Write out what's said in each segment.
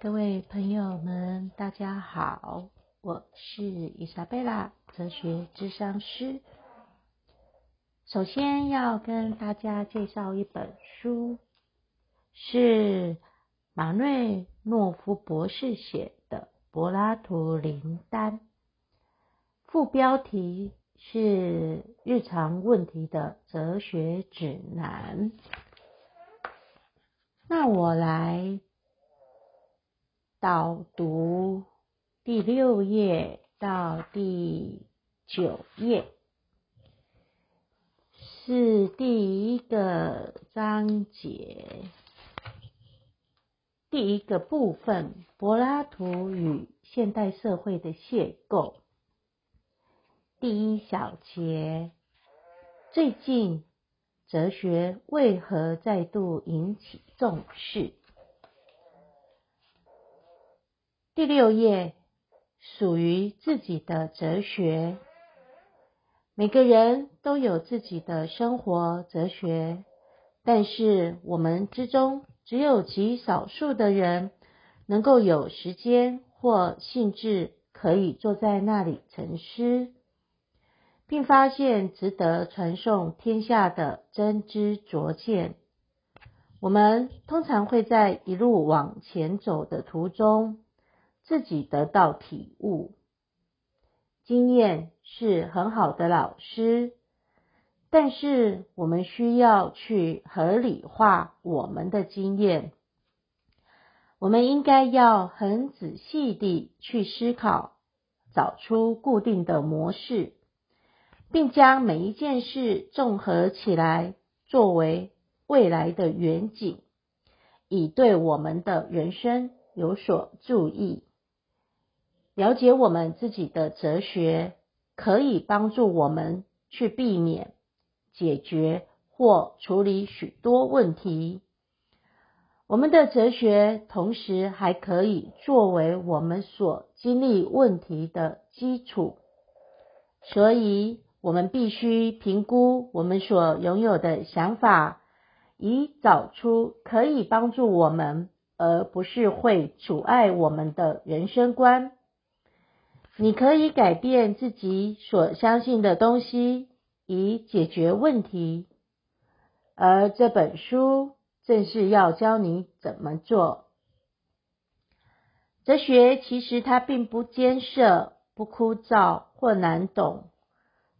各位朋友们，大家好，我是伊莎贝拉，哲学智商师。首先要跟大家介绍一本书，是马瑞诺夫博士写的《柏拉图灵丹》，副标题是《日常问题的哲学指南》。那我来导读第六页到第九页，是第一个章节，第一个部分：柏拉图与现代社会的邂逅。第一小节：最近。哲学为何再度引起重视？第六页，属于自己的哲学。每个人都有自己的生活哲学，但是我们之中只有极少数的人能够有时间或兴致，可以坐在那里沉思。并发现值得传颂天下的真知灼见。我们通常会在一路往前走的途中，自己得到体悟。经验是很好的老师，但是我们需要去合理化我们的经验。我们应该要很仔细地去思考，找出固定的模式。并将每一件事综合起来，作为未来的远景，以对我们的人生有所注意。了解我们自己的哲学，可以帮助我们去避免、解决或处理许多问题。我们的哲学同时还可以作为我们所经历问题的基础，所以。我们必须评估我们所拥有的想法，以找出可以帮助我们，而不是会阻碍我们的人生观。你可以改变自己所相信的东西，以解决问题。而这本书正是要教你怎么做。哲学其实它并不艰涩、不枯燥或难懂。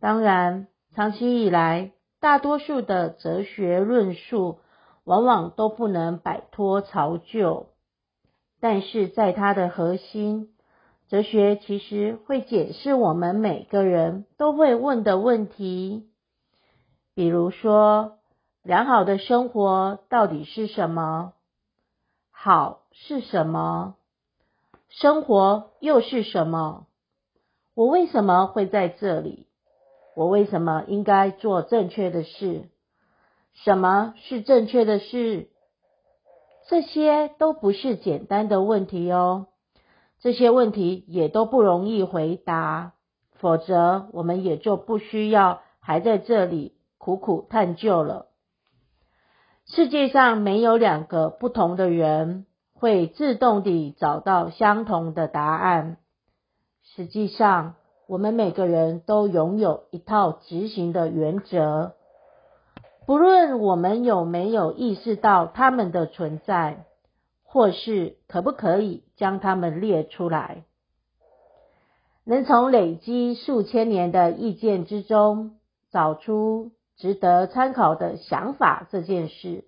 当然，长期以来，大多数的哲学论述往往都不能摆脱潮旧。但是，在它的核心，哲学其实会解释我们每个人都会问的问题，比如说，良好的生活到底是什么？好是什么？生活又是什么？我为什么会在这里？我为什么应该做正确的事？什么是正确的事？这些都不是简单的问题哦。这些问题也都不容易回答，否则我们也就不需要还在这里苦苦探究了。世界上没有两个不同的人会自动地找到相同的答案。实际上。我们每个人都拥有一套执行的原则，不论我们有没有意识到他们的存在，或是可不可以将它们列出来，能从累积数千年的意见之中找出值得参考的想法，这件事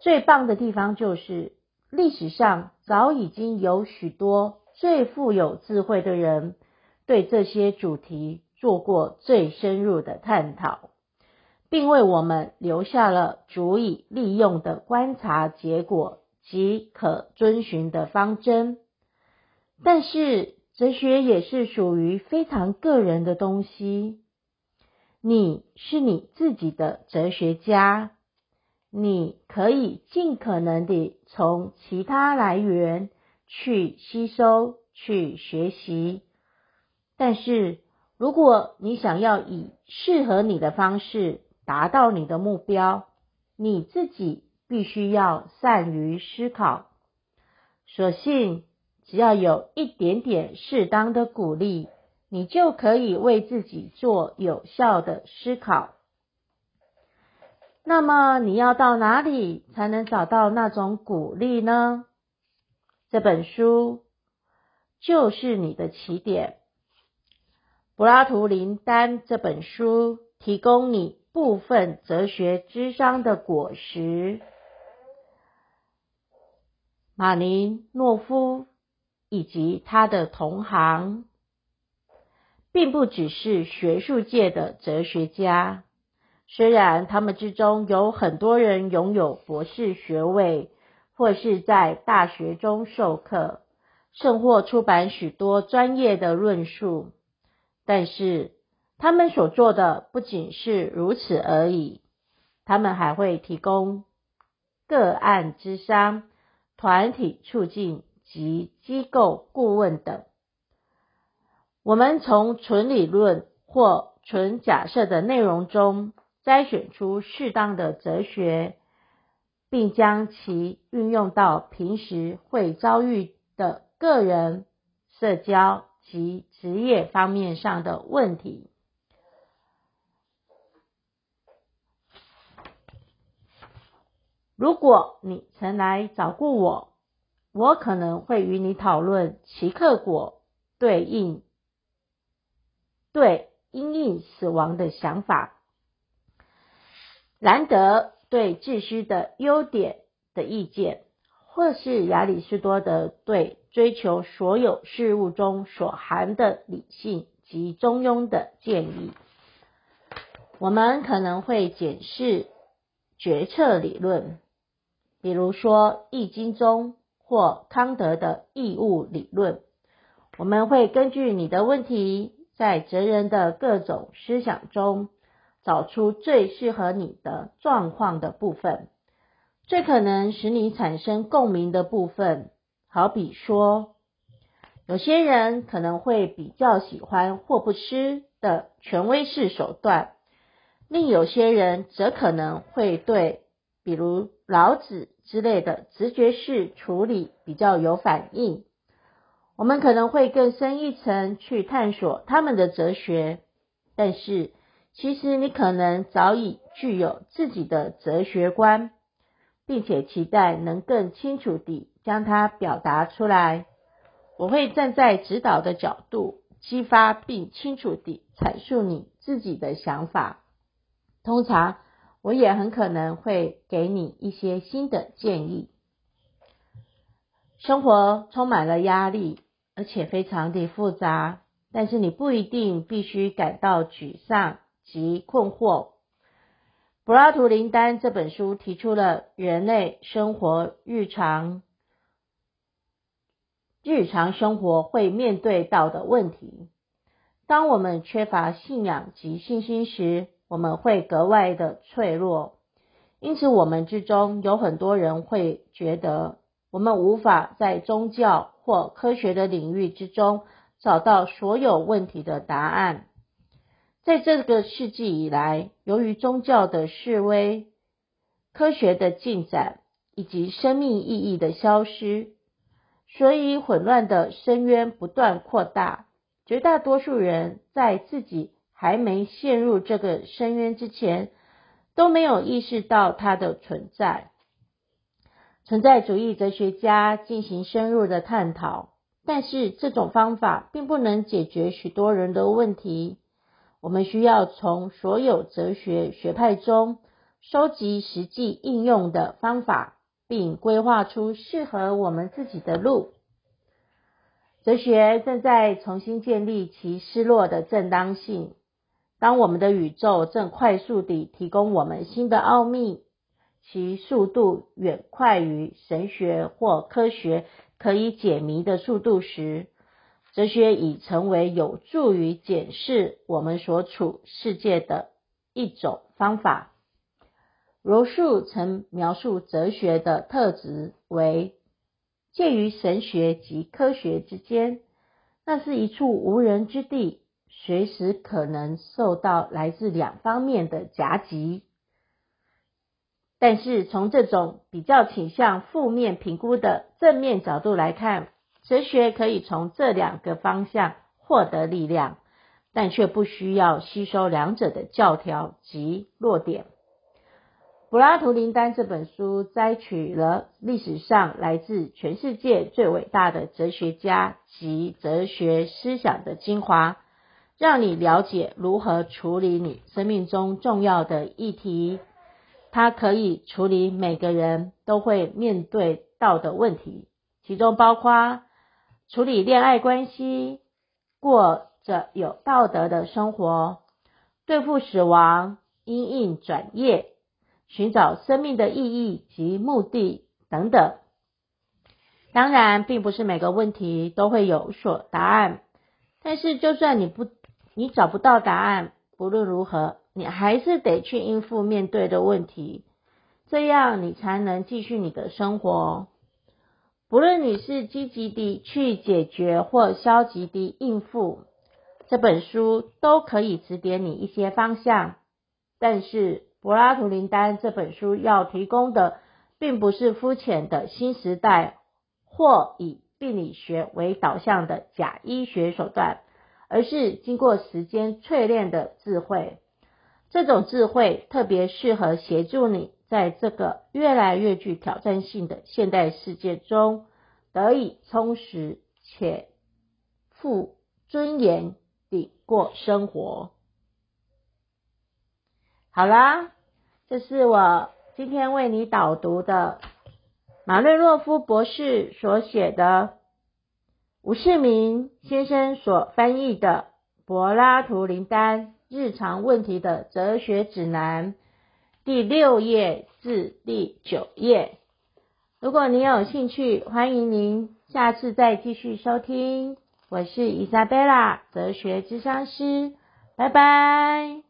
最棒的地方就是，历史上早已经有许多最富有智慧的人。对这些主题做过最深入的探讨，并为我们留下了足以利用的观察结果即可遵循的方针。但是，哲学也是属于非常个人的东西。你是你自己的哲学家，你可以尽可能地从其他来源去吸收、去学习。但是，如果你想要以适合你的方式达到你的目标，你自己必须要善于思考。所幸只要有一点点适当的鼓励，你就可以为自己做有效的思考。那么你要到哪里才能找到那种鼓励呢？这本书就是你的起点。柏拉图林丹这本书提供你部分哲学智商的果实。马林诺夫以及他的同行，并不只是学术界的哲学家。虽然他们之中有很多人拥有博士学位，或是在大学中授课，甚或出版许多专业的论述，但是他们所做的不仅是如此而已。他们还会提供个案之商、团体促进及机构顾问等。我们从纯理论或纯假设的内容中。筛选出适当的哲学，并将其运用到平时会遭遇的个人、社交及职业方面上的问题。如果你曾来找过我，我可能会与你讨论奇克果对应对因应死亡的想法。兰德对秩序的优点的意见，或是亚里士多德对追求所有事物中所含的理性及中庸的建议，我们可能会检视决策理论，比如说《易经》中或康德的义务理论。我们会根据你的问题，在哲人的各种思想中。找出最适合你的状况的部分，最可能使你产生共鸣的部分。好比说，有些人可能会比较喜欢霍布斯的权威式手段，另有些人则可能会对比如老子之类的直觉式处理比较有反应。我们可能会更深一层去探索他们的哲学，但是。其实你可能早已具有自己的哲学观，并且期待能更清楚地将它表达出来。我会站在指导的角度，激发并清楚地阐述你自己的想法。通常，我也很可能会给你一些新的建议。生活充满了压力，而且非常的复杂，但是你不一定必须感到沮丧。及困惑。柏拉图林丹这本书提出了人类生活日常日常生活会面对到的问题。当我们缺乏信仰及信心时，我们会格外的脆弱。因此，我们之中有很多人会觉得，我们无法在宗教或科学的领域之中找到所有问题的答案。在这个世纪以来，由于宗教的示威、科学的进展以及生命意义的消失，所以混乱的深渊不断扩大。绝大多数人在自己还没陷入这个深渊之前，都没有意识到它的存在。存在主义哲学家进行深入的探讨，但是这种方法并不能解决许多人的问题。我们需要从所有哲学学派中收集实际应用的方法，并规划出适合我们自己的路。哲学正在重新建立其失落的正当性。当我们的宇宙正快速地提供我们新的奥秘，其速度远快于神学或科学可以解谜的速度时，哲学已成为有助于检视我们所处世界的一种方法。罗素曾描述哲学的特质为介于神学及科学之间，那是一处无人之地，随时可能受到来自两方面的夹击。但是从这种比较倾向负面评估的正面角度来看，哲学可以从这两个方向获得力量，但却不需要吸收两者的教条及弱点。柏拉图林丹这本书摘取了历史上来自全世界最伟大的哲学家及哲学思想的精华。让你了解如何处理你生命中重要的议题，它可以处理每个人都会面对到的问题，其中包括处理恋爱关系、过着有道德的生活、对付死亡、因应转业、寻找生命的意义及目的等等。当然，并不是每个问题都会有所答案，但是就算你不。你找不到答案，不论如何，你还是得去应付面对的问题，这样你才能继续你的生活。不论你是积极地去解决或消极地应付，这本书都可以指点你一些方向。但是柏拉图林丹这本书要提供的，并不是肤浅的新时代或以病理学为导向的假医学手段。而是经过时间淬炼的智慧，这种智慧特别适合协助你在这个越来越具挑战性的现代世界中得以充实且富尊严地过生活。好啦，这是我今天为你导读的马瑞洛夫博士所写的。吴世明先生所翻译的《柏拉图林丹日常问题的哲学指南》第六页至第九页。如果您有兴趣，欢迎您下次再继续收听。我是伊莎贝拉，哲学智商师，拜拜。